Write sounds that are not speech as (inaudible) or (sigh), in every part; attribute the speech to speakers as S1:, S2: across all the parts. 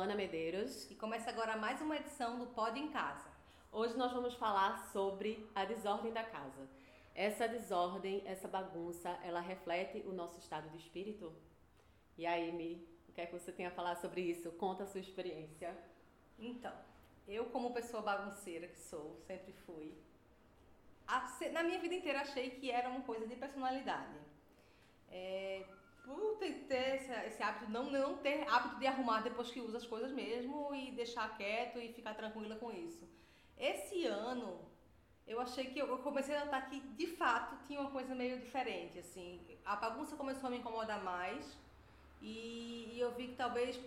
S1: Ana Medeiros.
S2: E começa agora mais uma edição do Pod em Casa.
S1: Hoje nós vamos falar sobre a desordem da casa. Essa desordem, essa bagunça, ela reflete o nosso estado de espírito? E aí, Mi, o que é que você tem a falar sobre isso? Conta a sua experiência.
S2: Então, eu como pessoa bagunceira que sou, sempre fui, na minha vida inteira achei que era uma coisa de personalidade. É, por ter esse, esse, hábito, não, não ter hábito de arrumar depois que usa as coisas mesmo e deixar quieto e ficar tranquila com isso. Esse ano, eu achei que eu comecei a notar que de fato tinha uma coisa meio diferente, assim. A bagunça começou a me incomodar mais e, e eu vi que talvez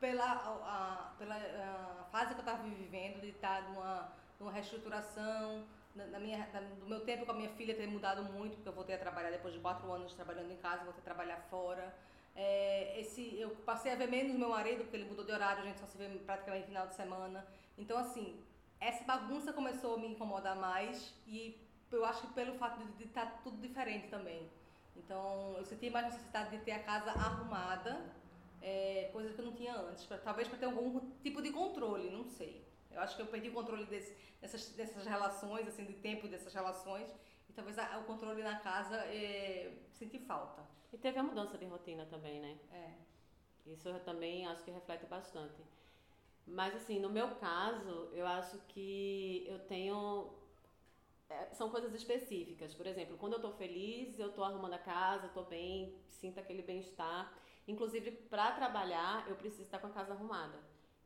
S2: pela, a, pela a fase que eu estava vivendo, de estar numa, numa reestruturação, na, minha, na, do meu tempo com a minha filha ter mudado muito, porque eu voltei a trabalhar depois de quatro anos trabalhando em casa, voltei a trabalhar fora. É, esse, eu passei a ver menos meu marido, porque ele mudou de horário, a gente só se vê praticamente final de semana. Então, assim, essa bagunça começou a me incomodar mais e eu acho que pelo fato de estar tá tudo diferente também. Então, eu senti mais necessidade de ter a casa arrumada, é, coisa que eu não tinha antes, pra, talvez para ter algum tipo de controle, não sei. Eu acho que eu perdi o controle desse, dessas, dessas relações, assim, de tempo dessas relações, e talvez a, o controle na casa é, senti falta.
S1: E teve a mudança de rotina também, né?
S2: É.
S1: Isso eu também acho que reflete bastante. Mas assim, no meu caso, eu acho que eu tenho é, são coisas específicas. Por exemplo, quando eu estou feliz, eu estou arrumando a casa, estou bem, sinto aquele bem-estar. Inclusive, para trabalhar, eu preciso estar com a casa arrumada.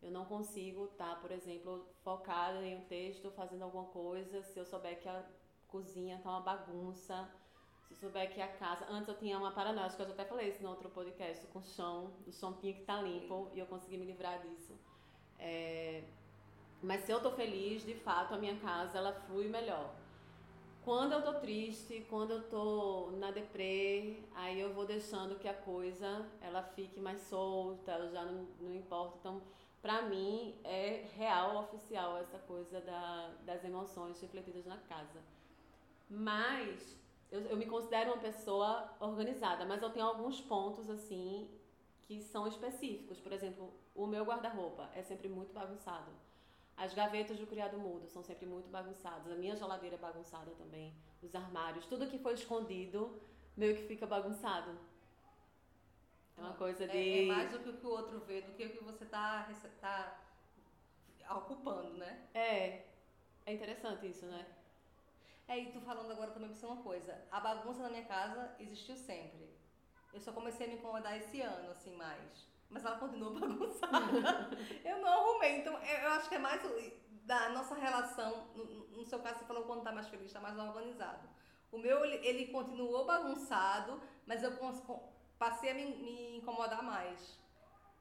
S1: Eu não consigo estar, por exemplo, focada em um texto, fazendo alguma coisa, se eu souber que a cozinha está uma bagunça, se eu souber que a casa. Antes eu tinha uma paranoia, acho que eu já até falei isso no outro podcast, com o chão, o chão tinha que estar tá limpo e eu consegui me livrar disso. É... Mas se eu estou feliz, de fato, a minha casa ela flui melhor. Quando eu tô triste, quando eu tô na deprê, aí eu vou deixando que a coisa ela fique mais solta, eu já não, não importa. Então, pra mim, é real, oficial essa coisa da, das emoções refletidas na casa. Mas eu, eu me considero uma pessoa organizada, mas eu tenho alguns pontos assim que são específicos. Por exemplo, o meu guarda-roupa é sempre muito bagunçado as gavetas do criado mudo são sempre muito bagunçadas. A minha geladeira é bagunçada também. Os armários, tudo que foi escondido meio que fica bagunçado. É uma coisa de.
S2: É, é mais do que o que o outro vê, do que o que você está tá ocupando, né?
S1: É. É interessante isso, né?
S2: É, e tu falando agora também pra uma coisa. A bagunça na minha casa existiu sempre. Eu só comecei a me incomodar esse ano, assim, mais mas ela continua (laughs) bagunçada. eu não arrumei. Então, eu acho que é mais da nossa relação. No, no seu caso, você falou quando tá mais feliz, tá mais organizado. O meu, ele, ele continuou bagunçado, mas eu passei a me, me, incomodar mais.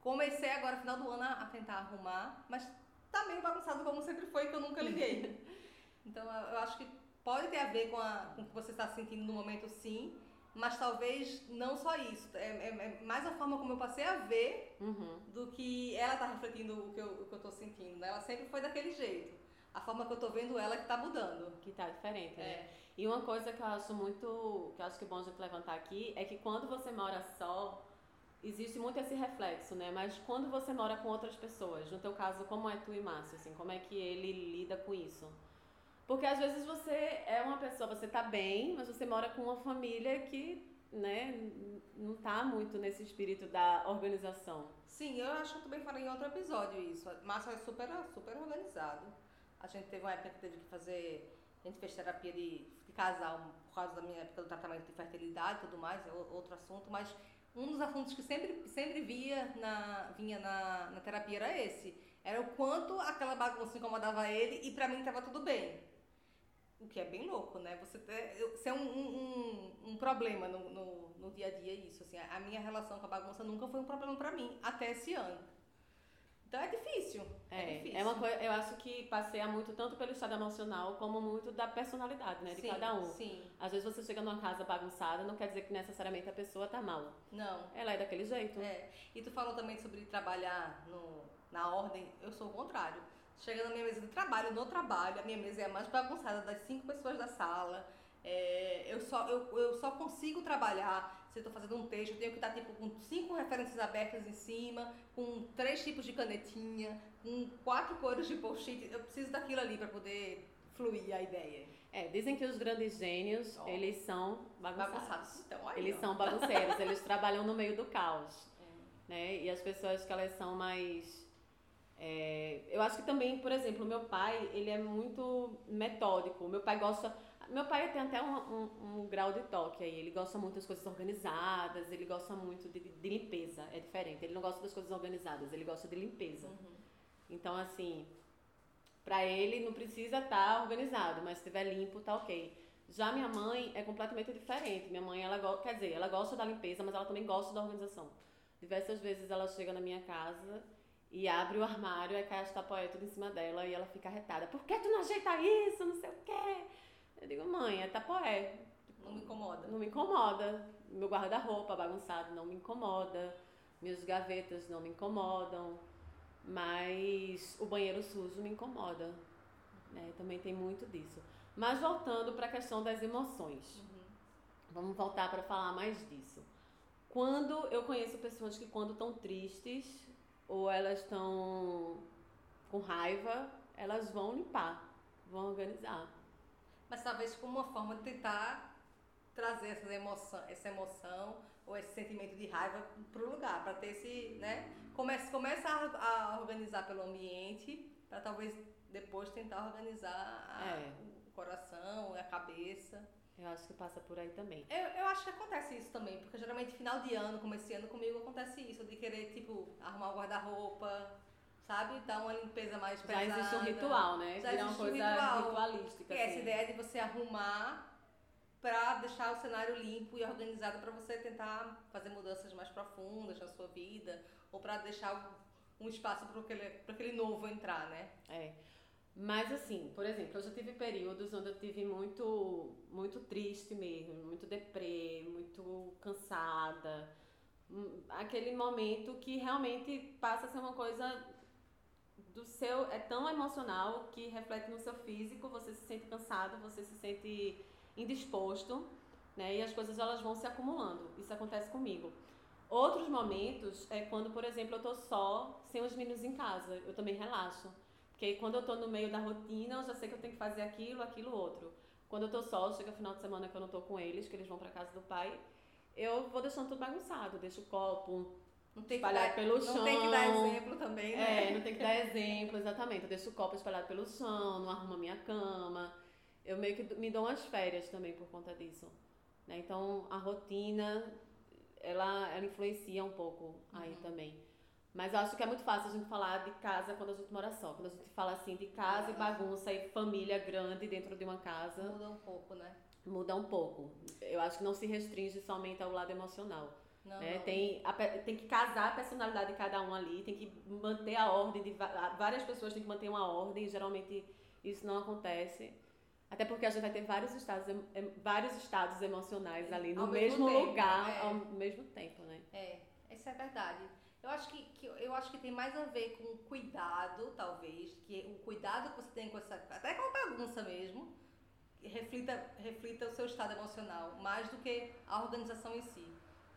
S2: Comecei agora, final do ano, a tentar arrumar, mas tá meio bagunçado como sempre foi, que eu nunca liguei. (laughs) então, eu acho que pode ter a ver com, a, com o que você está sentindo no momento, sim mas talvez não só isso. É, é, é, mais a forma como eu passei a ver
S1: uhum.
S2: do que ela tá refletindo o que eu, o que eu tô sentindo. Né? Ela sempre foi daquele jeito. A forma que eu tô vendo ela é que tá mudando.
S1: Que tá diferente, né?
S2: É.
S1: E uma coisa que eu acho muito, que eu acho que é bom a gente levantar aqui, é que quando você mora só, existe muito esse reflexo, né? Mas quando você mora com outras pessoas, no teu caso, como é tu e Márcio, assim, como é que ele lida com isso? Porque às vezes você é uma pessoa, você tá bem, mas você mora com uma família que, né, não tá muito nesse espírito da organização.
S2: Sim, eu acho que eu também falei em outro episódio isso. Márcio é super, super organizado. A gente teve uma época que teve que fazer. A gente fez terapia de, de casal por causa da minha época do tratamento de fertilidade e tudo mais, é outro assunto, mas um dos assuntos que sempre, sempre via na, vinha na, na terapia era esse. Era o quanto aquela bagunça incomodava ele e pra mim tava tudo bem. O que é bem louco, né? Você ter, ser um, um, um problema no, no, no, dia a dia isso. Assim, a minha relação com a bagunça nunca foi um problema para mim, até esse ano. Então é difícil. É, é, difícil.
S1: é uma coisa, eu acho que passeia muito tanto pelo estado emocional como muito da personalidade, né, de
S2: sim,
S1: cada um.
S2: Sim.
S1: Às vezes você chega numa casa bagunçada, não quer dizer que necessariamente a pessoa tá mal.
S2: Não.
S1: Ela é daquele jeito.
S2: É. E tu falou também sobre trabalhar no, na ordem, eu sou o contrário. chega na minha mesa de trabalho, no trabalho, a minha mesa é a mais bagunçada das cinco pessoas da sala. É, eu, só, eu, eu só consigo trabalhar se eu estou fazendo um texto, eu tenho que estar tipo, com cinco referências abertas em cima, com três tipos de canetinha, com quatro cores de post-it. Eu preciso daquilo ali para poder fluir a ideia.
S1: É, dizem que os grandes gênios, oh. eles são bagunçados. bagunçados.
S2: Então, aí,
S1: eles são bagunceiros, eles (laughs) trabalham no meio do caos. É. Né? E as pessoas que elas são mais é, eu acho que também, por exemplo, meu pai, ele é muito metódico. Meu pai gosta. Meu pai tem até um, um, um, grau de toque aí. Ele gosta muito das coisas organizadas, ele gosta muito de, de, limpeza. É diferente. Ele não gosta das coisas organizadas, ele gosta de limpeza. Uhum. Então, assim, pra ele não precisa estar tá organizado, mas se estiver limpo, tá ok. Já minha mãe é completamente diferente. Minha mãe, ela quer dizer, ela gosta da limpeza, mas ela também gosta da organização. Diversas vezes ela chega na minha casa e abre o armário, aí cai as tapaué tudo em cima dela e ela fica arretada. Por que tu não ajeita isso? Não sei o quê. Eu digo, mãe, é tapoé.
S2: Não me incomoda.
S1: Não me incomoda. Meu guarda-roupa bagunçado não me incomoda. Minhas gavetas não me incomodam. Mas o banheiro sujo me incomoda. Né? Também tem muito disso. Mas voltando para a questão das emoções. Uhum. Vamos voltar para falar mais disso. Quando eu conheço pessoas que quando estão tristes ou elas estão com raiva, elas vão limpar, vão organizar.
S2: Mas talvez como uma forma de tentar trazer essa emoção, essa emoção ou esse sentimento de raiva para o lugar, para ter esse, né? Começa, começa a, a organizar pelo ambiente, para talvez depois tentar organizar a, é. o coração, a cabeça.
S1: Eu acho que passa por aí também.
S2: Eu, eu acho que acontece isso também, porque geralmente final de ano, como esse ano comigo, acontece isso, de querer, tipo, arrumar o guarda-roupa, sabe? Dar uma limpeza mais pesada.
S1: Já existe um ritual, né?
S2: Já existe uma coisa um ritual, ritualística. Que assim. é essa ideia de você arrumar para deixar o cenário limpo e organizado para você tentar fazer mudanças mais profundas na sua vida ou para deixar um espaço para aquele, aquele novo entrar, né?
S1: É. Mas assim, por exemplo, eu já tive períodos onde eu tive muito, muito triste mesmo, muito deprê, muito cansada. Hum, aquele momento que realmente passa a ser uma coisa do seu, é tão emocional que reflete no seu físico, você se sente cansado, você se sente indisposto, né? E as coisas elas vão se acumulando. Isso acontece comigo. Outros momentos é quando, por exemplo, eu tô só, sem os meninos em casa, eu também relaxo. Porque quando eu tô no meio da rotina, eu já sei que eu tenho que fazer aquilo, aquilo, outro. Quando eu tô só, chega final de semana que eu não tô com eles, que eles vão para casa do pai, eu vou deixando tudo bagunçado, deixo o copo
S2: não tem espalhado
S1: dar, pelo chão.
S2: Não tem que dar exemplo também, né?
S1: É, não tem que dar exemplo, exatamente. Eu deixo o copo espalhado pelo chão, não arrumo a minha cama. Eu meio que me dou umas férias também por conta disso. Né? Então, a rotina, ela, ela influencia um pouco aí uhum. também. Mas eu acho que é muito fácil a gente falar de casa quando a gente mora só. Quando a gente fala assim de casa e bagunça e família grande dentro de uma casa.
S2: Muda um pouco, né?
S1: Muda um pouco. Eu acho que não se restringe somente ao lado emocional.
S2: Não,
S1: né?
S2: não.
S1: Tem, a, tem que casar a personalidade de cada um ali, tem que manter a ordem. De, várias pessoas têm que manter uma ordem e geralmente isso não acontece. Até porque a gente vai ter vários estados, vários estados emocionais ali no
S2: ao
S1: mesmo,
S2: mesmo
S1: lugar
S2: tempo, é.
S1: ao mesmo tempo, né?
S2: É, isso é verdade. Eu acho que, que, eu acho que tem mais a ver com o cuidado, talvez, que o cuidado que você tem com essa. até com a bagunça mesmo, reflita, reflita o seu estado emocional, mais do que a organização em si.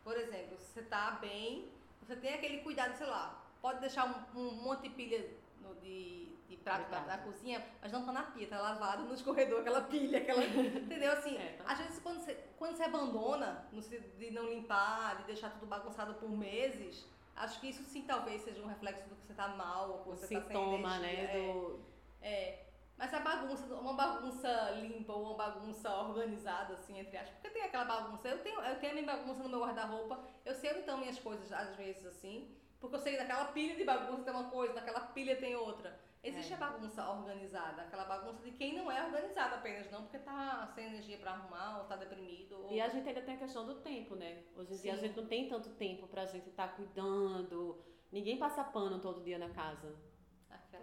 S2: Por exemplo, se você está bem, você tem aquele cuidado, sei lá, pode deixar um, um monte de pilha no, de, de prato na, na, cozinha, mas não tá na pia, tá lavado no escorredor, aquela pilha, aquela. (laughs) entendeu? Assim, é, tá. às vezes quando você, quando você abandona, no, de não limpar, de deixar tudo bagunçado por meses Acho que isso sim talvez seja um reflexo do que você tá mal, ou que você tá sem energia.
S1: né? Do...
S2: É, é. Mas a bagunça, uma bagunça limpa ou uma bagunça organizada, assim, entre aspas. Porque tem aquela bagunça. Eu tenho, eu tenho a minha bagunça no meu guarda-roupa. Eu sei onde estão minhas coisas, às vezes, assim. Porque eu sei daquela pilha de bagunça tem uma coisa, daquela pilha tem outra. Existe é. a bagunça organizada, aquela bagunça de quem não é organizado apenas, não porque tá sem energia para arrumar ou tá deprimido. Ou...
S1: E a gente ainda tem a questão do tempo, né? Hoje em Sim. dia a gente não tem tanto tempo pra gente estar tá cuidando. Ninguém passa pano todo dia na casa.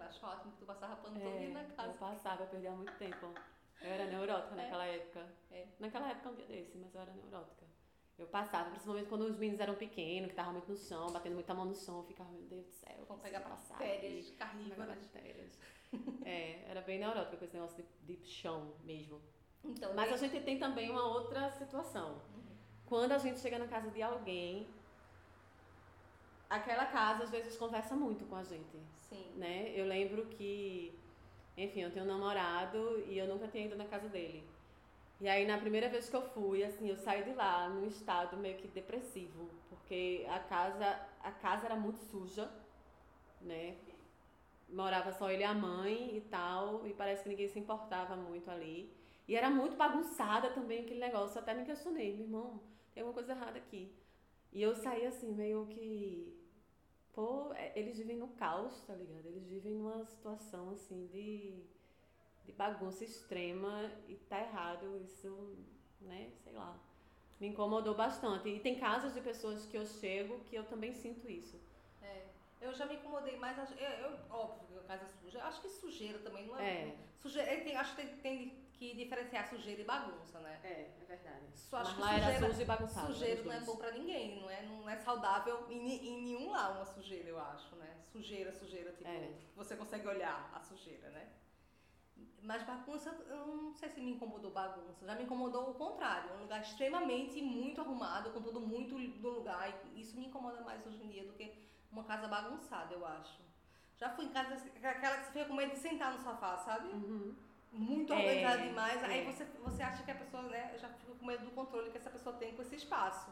S2: Acho ótimo que tu passava pano é, na casa.
S1: Eu passava, eu perdia muito tempo. Eu era neurótica é. naquela época. É. Naquela época um dia desse, mas eu era neurótica. Eu passava, principalmente quando os meninos eram pequenos, que estavam muito no chão, batendo muita mão no chão, eu ficava, meu Deus do céu.
S2: Vão pegar bactérias carnívoras.
S1: bactérias. é, era bem neurótica com esse negócio de, de chão mesmo. Então, Mas a gente tem também uma outra situação. Uhum. Quando a gente chega na casa de alguém, aquela casa às vezes conversa muito com a gente.
S2: Sim.
S1: Né? Eu lembro que, enfim, eu tenho um namorado e eu nunca tinha ido na casa dele. E aí na primeira vez que eu fui, assim, eu saí de lá num estado meio que depressivo, porque a casa, a casa era muito suja, né? Morava só ele e a mãe e tal, e parece que ninguém se importava muito ali. E era muito bagunçada também aquele negócio, até me questionei, meu irmão, tem alguma coisa errada aqui. E eu saí assim, meio que. Pô, é, eles vivem no caos, tá ligado? Eles vivem numa situação assim de de bagunça extrema e tá errado, isso, né, sei lá, me incomodou bastante. E tem casos de pessoas que eu chego que eu também sinto isso.
S2: É, eu já me incomodei mais, eu, eu óbvio que a casa é suja, acho que sujeira também não é. é. Sujeira, tem, acho que tem, tem, que diferenciar sujeira e bagunça, né?
S1: É, é verdade.
S2: Só acho Mas que lá sujeira, era suja e bagunçado. Sujeira não é bom pra ninguém, não é, não é saudável em, em nenhum lá uma sujeira, eu acho, né? Sujeira, sujeira, tipo, é. você consegue olhar a sujeira, né? Mas bagunça, eu não sei se me incomodou bagunça. Já me incomodou o contrário. Um lugar extremamente muito arrumado, com tudo muito no lugar. E isso me incomoda mais hoje em dia do que uma casa bagunçada, eu acho. Já fui em casa, aquela que você fica com medo de sentar no sofá, sabe?
S1: Uhum.
S2: Muito organizada é, demais. É. Aí você, você acha que a pessoa, né? Já fica com medo do controle que essa pessoa tem com esse espaço.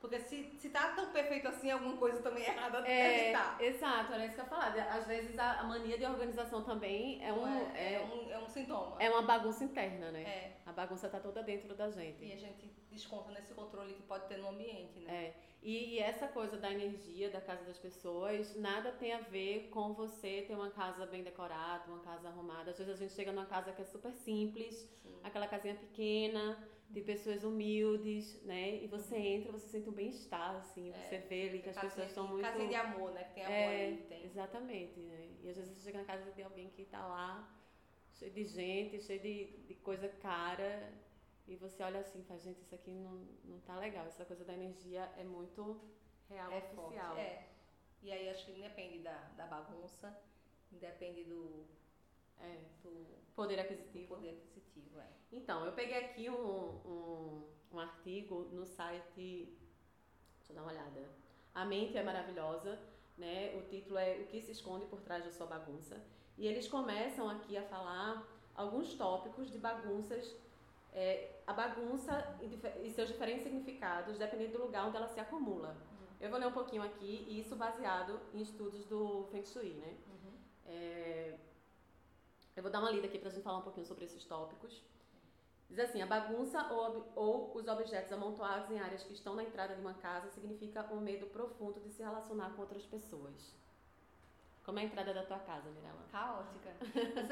S2: Porque se, se tá tão perfeito assim, alguma coisa também errada é, estar.
S1: Exato, era isso que eu ia falar. Às vezes a, a mania de organização também é um,
S2: é, é, um, é um sintoma.
S1: É uma bagunça interna, né?
S2: É.
S1: A bagunça tá toda dentro da gente.
S2: E a gente desconta nesse controle que pode ter no ambiente, né?
S1: É. E, e, essa coisa da energia da casa das pessoas, nada tem a ver com você ter uma casa bem decorada, uma casa arrumada. Às vezes a gente chega numa casa que é super simples, Sim. aquela casinha pequena de pessoas humildes, né? E você uhum. entra, você sente um bem-estar, assim, é, você vê ali que as pessoas estão muito...
S2: Casa de amor, né? Que tem amor é, ali, tem.
S1: Exatamente, né? E às vezes você chega na casa de alguém que está lá, cheio de gente, cheio de, de coisa cara, e você olha assim, faz, gente, isso aqui não, não tá legal. Essa coisa da energia é muito real, é oficial.
S2: Forte, é. E aí acho que independe da, da bagunça, independe do...
S1: É, do poder aquisitivo.
S2: Poder aquisitivo, é.
S1: Então, eu peguei aqui um, um, um artigo no site. Deixa eu dar uma olhada. A mente é maravilhosa, né? O título é O que se esconde por trás da sua bagunça. E eles começam aqui a falar alguns tópicos de bagunças, é, a bagunça e seus diferentes significados, dependendo do lugar onde ela se acumula. Uhum. Eu vou ler um pouquinho aqui, e isso baseado em estudos do Feng Shui, né? Uhum. É, eu vou dar uma lida aqui para a gente falar um pouquinho sobre esses tópicos. Diz assim: a bagunça ou, ou, os objetos amontoados em áreas que estão na entrada de uma casa significa um medo profundo de se relacionar com outras pessoas. Como é a entrada da tua casa, Mirella?
S2: Caótica.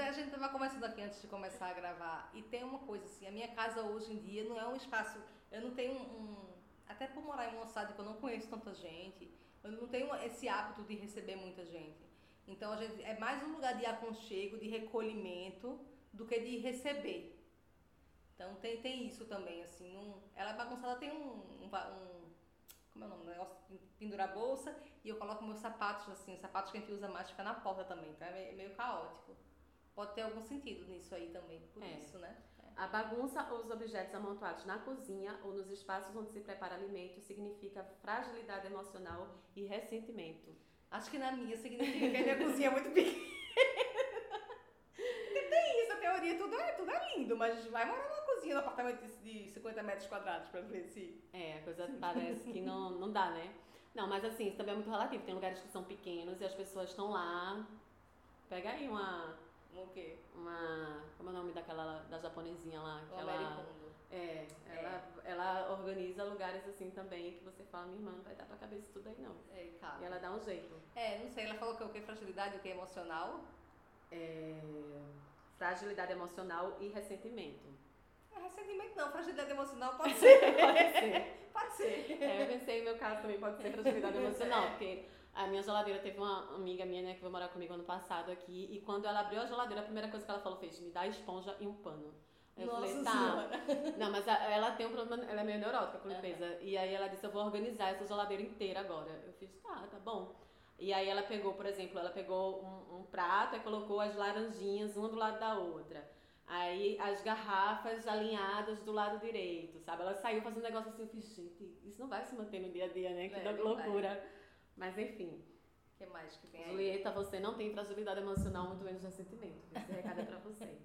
S2: A gente estava conversando aqui antes de começar a gravar e tem uma coisa assim: a minha casa hoje em dia não é um espaço. Eu não tenho um. até por morar em uma cidade que eu não conheço tanta gente, eu não tenho esse hábito de receber muita gente. Então a gente, é mais um lugar de aconchego, de recolhimento, do que de receber. Então tem, tem isso também, assim. Ela é bagunçada, tem um, um, um como é o nome? Um negócio pendurar a bolsa e eu coloco meus sapatos, assim, os sapatos que a gente usa mais fica na porta também, então é meio, meio caótico. Pode ter algum sentido nisso aí também, por é. isso, né?
S1: É. A bagunça ou os objetos amontoados na cozinha ou nos espaços onde se prepara alimento significa fragilidade emocional e ressentimento.
S2: Acho que na minha significa que a minha cozinha é muito pequena. tem isso, a teoria, tudo é, tudo é lindo, mas vai morar numa cozinha no apartamento de 50 metros quadrados pra ver se.
S1: É, a coisa parece que não, (laughs) não dá, né? Não, mas assim, isso também é muito relativo. Tem lugares que são pequenos e as pessoas estão lá. Pega aí uma.
S2: O quê?
S1: Uma. Como é o nome daquela. da japonesinha lá?
S2: Aquela.
S1: É, ela, é. ela organiza lugares assim também que você fala, minha irmã, não vai dar pra cabeça tudo aí não.
S2: É,
S1: E ela dá um jeito.
S2: É, não sei, ela falou que é o que? Fragilidade, o que? Emocional?
S1: É, fragilidade emocional e ressentimento.
S2: É, ressentimento não, fragilidade emocional (laughs) pode ser.
S1: pode ser.
S2: pode ser.
S1: É, eu pensei, no meu caso também pode ser fragilidade emocional, (laughs) porque a minha geladeira teve uma amiga minha, né, que veio morar comigo ano passado aqui, e quando ela abriu a geladeira, a primeira coisa que ela falou fez, me dá esponja e um pano. Eu
S2: Nossa
S1: falei, tá.
S2: Senhora.
S1: Não, mas ela tem um problema, ela é meio neurótica com limpeza. E aí ela disse, eu vou organizar essa geladeira inteira agora. Eu fiz, tá, tá bom. E aí ela pegou, por exemplo, ela pegou um, um prato e colocou as laranjinhas uma do lado da outra. Aí as garrafas alinhadas do lado direito, sabe? Ela saiu fazendo um negócio assim, eu fiz, gente, isso não vai se manter no dia a dia, né? Que
S2: É,
S1: loucura. Mas enfim.
S2: O que mais que tem aí?
S1: Julieta, você não tem fragilidade emocional, muito menos ressentimento. Esse recado é pra você.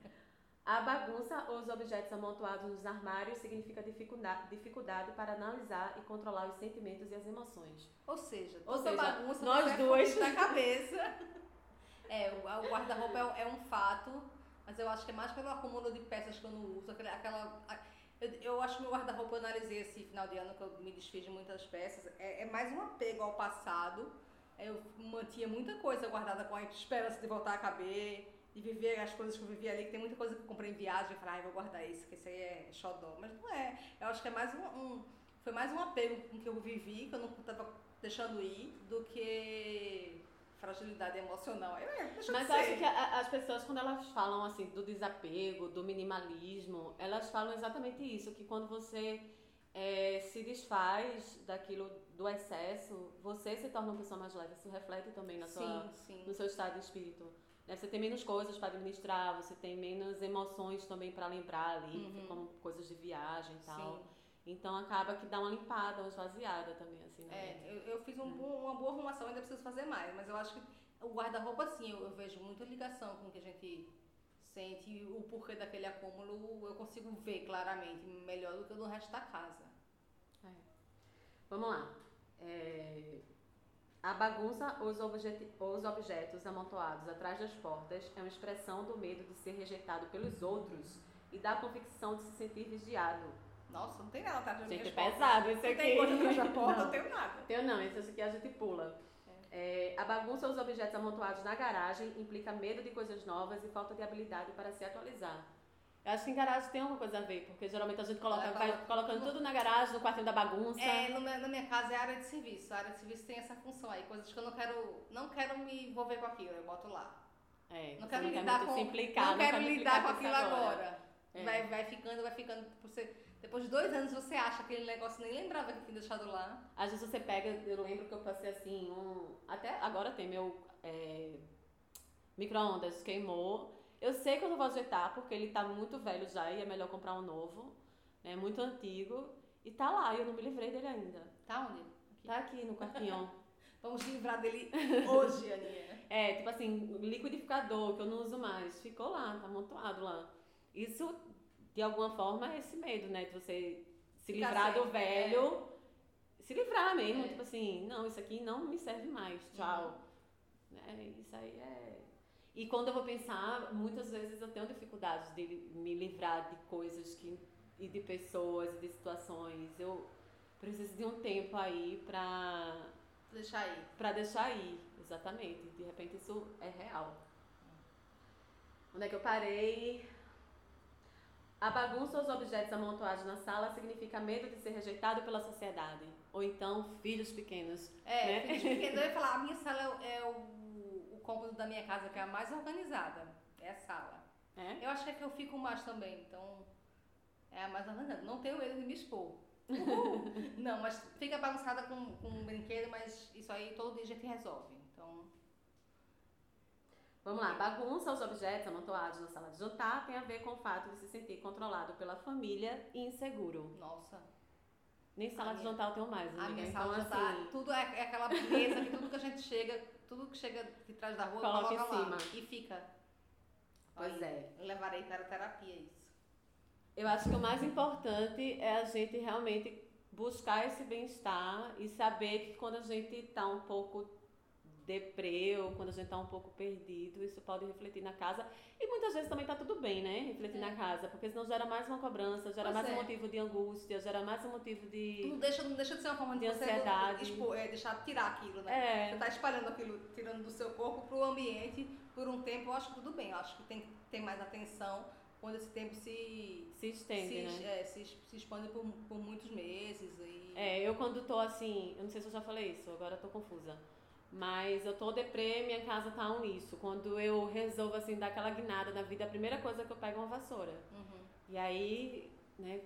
S1: A bagunça ou os objetos amontoados nos armários significa dificuldade, dificuldade para analisar e controlar os sentimentos e as emoções.
S2: Ou seja,
S1: Ou seja,
S2: bagunça
S1: nós
S2: é fugir da cabeça. (laughs) É, o, o guarda-roupa é, um- é um fato, mas eu acho que é mais pelo acúmulo de peças que eu não uso. Aquela, aquela- eu, eu acho que meu guarda-roupa, eu analisei esse final de ano, que eu me desfiz de muitas peças, é, é mais um apego ao passado. Eu mantinha muita coisa guardada com a esperança de voltar a caber, de viver as coisas que eu vivi ali, que tem muita coisa que eu comprei em viagem, eu falei, ah, eu vou guardar isso, que isso aí é xodó. Mas não é. Eu acho que é mais um, um- foi mais um apego com que eu vivi, que eu não estava deixando ir, do que fragilidade emocional. Eu, é, deixa
S1: Mas eu acho que a- as pessoas, quando elas falam assim do desapego, do minimalismo, elas falam exatamente isso, que quando você eh, se desfaz daquilo do excesso, você se torna uma pessoa mais leve. Isso reflete também na sua,
S2: Sim, sim.
S1: no seu estado de espírito. Né? Você tem menos coisas para administrar, você tem menos emoções também para lembrar ali,
S2: Uhum.
S1: como coisas de viagem e tal.
S2: Sim.
S1: Então acaba que dá uma limpada, uma esvaziada também, assim, na
S2: É, eu, eu fiz um bom- uma boa arrumação, ainda preciso fazer mais, mas eu acho que o guarda-roupa, sim, eu, eu vejo muita ligação com o que a gente sente e o porquê daquele acúmulo, eu consigo ver claramente, melhor do que o do resto da casa.
S1: Vamos lá. É, A bagunça ou os, os objetos amontoados atrás das portas é uma expressão do medo de ser rejeitado pelos outros e da convicção de se sentir vigiado.
S2: Nossa, não tem nada atrás das
S1: Gente,
S2: minhas
S1: é
S2: portas.
S1: pesado
S2: Se
S1: aqui.
S2: tem coisa atrás da porta,
S1: Não.
S2: eu tenho nada.
S1: Eu não, esse aqui a gente pula. É, a bagunça ou os objetos amontoados na garagem implica medo de coisas novas e falta de habilidade para se atualizar. Eu acho que em garagem tem alguma coisa a ver, porque geralmente a gente coloca, vai
S2: coloca-
S1: colocando tudo na garagem, no quartinho da bagunça.
S2: É, no na minha casa é área de serviço. A área de serviço tem essa função aí. Coisas que eu não quero, não quero me envolver com aquilo, eu boto lá.
S1: É,
S2: Não quero
S1: não quer
S2: lidar com.
S1: se implicar,
S2: não quero
S1: quer
S2: lidar com aquilo agora.
S1: É.
S2: Vai, vai ficando, vai ficando. Você, depois de dois anos você acha aquele negócio, nem lembrava que tinha deixado lá.
S1: Às vezes você pega, eu lembro que eu passei assim, um. Até agora tem meu é, micro-ondas queimou. Eu sei que eu não vou ajeitar porque ele tá muito velho já e é melhor comprar um novo, né? Muito antigo. E tá lá, eu não me livrei dele ainda.
S2: Tá onde?
S1: Tá aqui no quartinho. (laughs)
S2: Vamos livrar dele hoje, Aninha. (laughs)
S1: É, tipo assim, liquidificador que eu não uso mais. Ficou lá, tá amontoado lá. Isso, de alguma forma, é esse medo, né? De você se
S2: Ficar
S1: livrar do velho. Se livrar mesmo,
S2: É.
S1: tipo assim, não, isso aqui não me serve mais, tchau. Né? Isso aí é. E quando eu vou pensar, muitas vezes eu tenho dificuldades de me livrar de coisas que, e de pessoas e de situações. Eu preciso de um tempo aí pra
S2: Deixa aí.
S1: Pra deixar ir, exatamente. De repente isso é real. Onde é que eu parei? A bagunça ou os objetos amontoados na sala significa medo de ser rejeitado pela sociedade. Ou então filhos pequenos.
S2: É,
S1: Né?
S2: filhos pequenos, eu ia falar, a minha sala é, é o, o cômodo da minha casa que é a mais organizada. É a sala.
S1: É?
S2: Eu acho que é que eu fico mais também, então é a mais organizada. Não tenho medo de me expor. (laughs) Não, mas fica bagunçada com, com um brinquedo, mas isso aí todo dia a gente resolve. Então,
S1: Vamos lá. Bagunça, os objetos amontoados na sala de jantar tem a ver com o fato de se sentir controlado pela família e inseguro.
S2: nossa,
S1: Nem sala
S2: A
S1: de
S2: minha-
S1: jantar eu tenho mais,
S2: a
S1: amiga.
S2: minha
S1: Então,
S2: sala de jantar,
S1: assim,
S2: tudo é, é aquela mesa que tudo que a gente chega, tudo que chega de trás da rua,
S1: Coloca em
S2: coloca lá
S1: cima.
S2: e fica.
S1: Pois
S2: Aí,
S1: é.
S2: Levarei para a terapia isso.
S1: Eu acho que o mais importante é a gente realmente buscar esse bem-estar e saber que quando a gente tá um pouco deprê ou quando a gente tá um pouco perdido, isso pode refletir na casa. E muitas vezes também tá tudo bem, né? Refletir na casa, porque senão gera mais uma cobrança, gera
S2: Pois
S1: mais
S2: é.
S1: um motivo de angústia, gera mais um motivo de.
S2: Não deixa, não deixa de ser uma forma de,
S1: De
S2: você
S1: ansiedade.
S2: expor, é, deixar tirar aquilo, né? Você
S1: É,
S2: tá espalhando aquilo, tirando do seu corpo pro ambiente por um tempo, eu acho que tudo bem. Eu acho que tem que ter mais atenção quando esse tempo se,
S1: se estende,
S2: se,
S1: né?
S2: é, se, se expande por, por muitos meses. E...
S1: É, eu quando tô assim, eu não sei se eu já falei isso, agora eu tô confusa. Mas eu tô deprê, minha casa tá um lixo. Quando eu resolvo assim dar aquela guinada na vida, a primeira coisa que eu pego é uma vassoura.
S2: Uhum.
S1: E aí, né,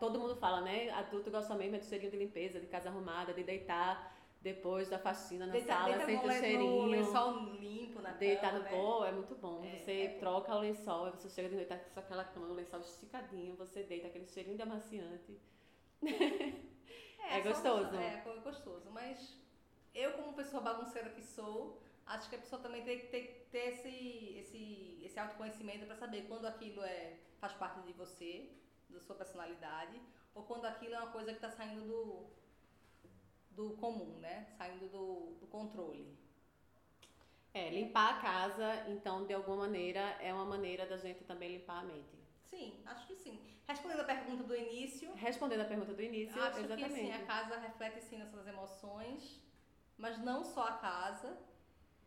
S1: todo mundo fala, né? Adulto gosta mesmo é de cheirinho de limpeza, de casa arrumada, de deitar depois da faxina na deita, sala, sente o cheirinho.
S2: No lençol limpo na
S1: Deitar
S2: no
S1: né? pô, é muito bom. É, você é troca bom. o lençol, você chega de noite, tá com aquela cama, o lençol esticadinho, você deita aquele cheirinho de amaciante. (laughs) É, é gostoso.
S2: É, é gostoso. Mas eu, como pessoa bagunceira que sou, acho que a pessoa também tem que ter, ter esse, esse, esse autoconhecimento para saber quando aquilo é, faz parte de você, da sua personalidade, ou quando aquilo é uma coisa que está saindo do, do comum, né? Saindo do, do controle.
S1: É, limpar a casa, então, de alguma maneira, é uma maneira da gente também limpar a mente.
S2: Sim, acho que sim. Respondendo a pergunta do início.
S1: Respondendo a pergunta do início,
S2: acho
S1: exatamente.
S2: que sim, a casa reflete sim nossas emoções, mas não só a casa.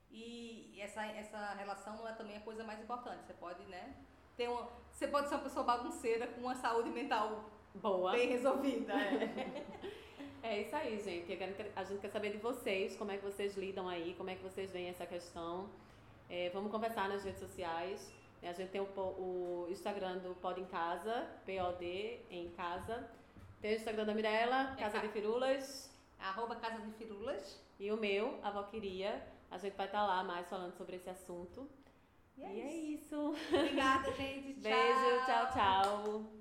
S2: E essa, essa relação não é também a coisa mais importante. Você pode, né? Ter uma, você pode ser uma pessoa bagunceira com uma saúde mental
S1: boa,
S2: bem resolvida. (laughs) É.
S1: é isso aí, gente. A gente quer saber de vocês, como é que vocês lidam aí, como é que vocês veem essa questão. É, vamos conversar nas redes sociais. É, a gente tem o, o Instagram do Pod em Casa, POD em Casa. Tem o Instagram da Mirella, Casa é, de Firulas.
S2: Arroba Casa de Firulas.
S1: E o meu, a Valqueria. A gente vai estar lá mais falando sobre esse assunto.
S2: E é, e
S1: é isso.
S2: Obrigada, gente.
S1: Tchau. (laughs) Beijo, tchau, tchau.